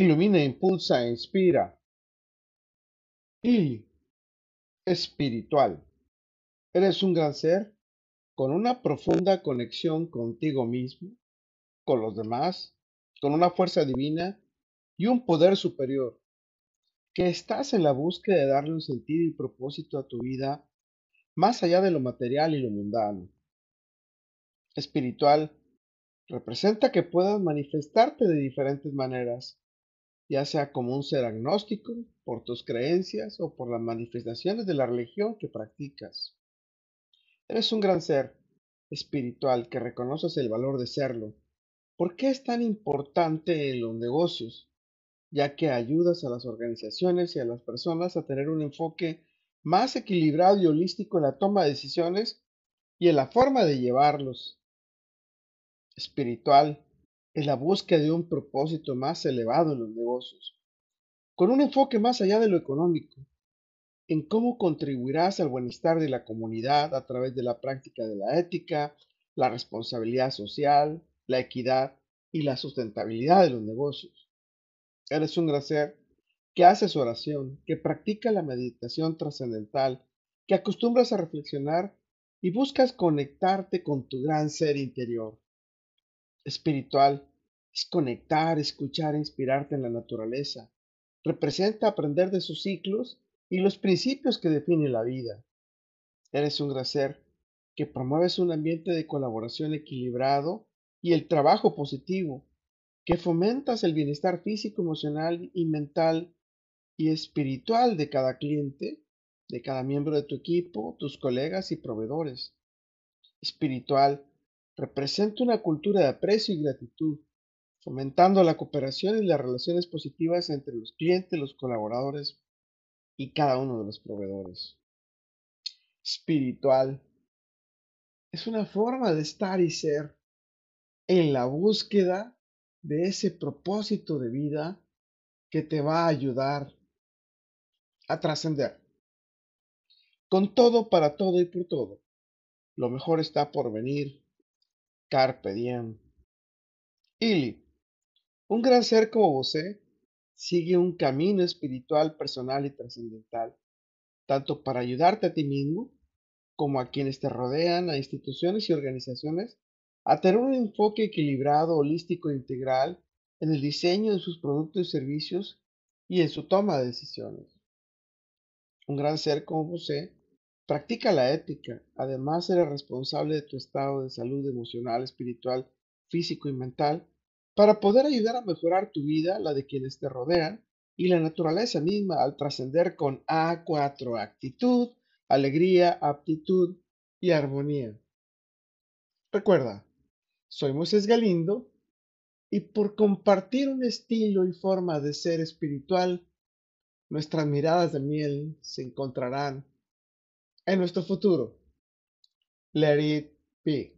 Ilumina, impulsa e inspira. Y espiritual. Eres un gran ser con una profunda conexión contigo mismo, con los demás, con una fuerza divina y un poder superior, que estás en la búsqueda de darle un sentido y propósito a tu vida más allá de lo material y lo mundano. Espiritual representa que puedas manifestarte de diferentes maneras, ya sea como un ser agnóstico por tus creencias o por las manifestaciones de la religión que practicas. Eres un gran ser espiritual que reconoces el valor de serlo. ¿Por qué es tan importante en los negocios? Ya que ayudas a las organizaciones y a las personas a tener un enfoque más equilibrado y holístico en la toma de decisiones y en la forma de llevarlos. Espiritual es la búsqueda de un propósito más elevado en los negocios, con un enfoque más allá de lo económico, en cómo contribuirás al bienestar de la comunidad a través de la práctica de la ética, la responsabilidad social, la equidad y la sustentabilidad de los negocios. Eres un gran ser que hace su oración, que practica la meditación trascendental, que acostumbras a reflexionar y buscas conectarte con tu gran ser interior espiritual es conectar, escuchar inspirarte en la naturaleza. Representa aprender de sus ciclos y los principios que definen la vida. Eres un gran ser que promueves un ambiente de colaboración equilibrado y el trabajo positivo, que fomentas el bienestar físico, emocional y mental y espiritual de cada cliente, de cada miembro de tu equipo, tus colegas y proveedores. Espiritual representa una cultura de aprecio y gratitud, fomentando la cooperación y las relaciones positivas entre los clientes, los colaboradores y cada uno de los proveedores. Espiritual es una forma de estar y ser en la búsqueda de ese propósito de vida que te va a ayudar a trascender. Con todo, para todo y por todo. Lo mejor está por venir Carpe diem. Ili, un gran ser como vos sigue un camino espiritual personal y trascendental, tanto para ayudarte a ti mismo como a quienes te rodean, a instituciones y organizaciones, a tener un enfoque equilibrado, holístico e integral en el diseño de sus productos y servicios y en su toma de decisiones. Un gran ser como vos Practica la ética. Además, eres responsable de tu estado de salud emocional, espiritual, físico y mental para poder ayudar a mejorar tu vida, la de quienes te rodean y la naturaleza misma al trascender con A4 actitud, alegría, aptitud y armonía. Recuerda, soy Moisés Galindo y por compartir un estilo y forma de ser espiritual, nuestras miradas de miel se encontrarán en nuestro futuro. Let it be.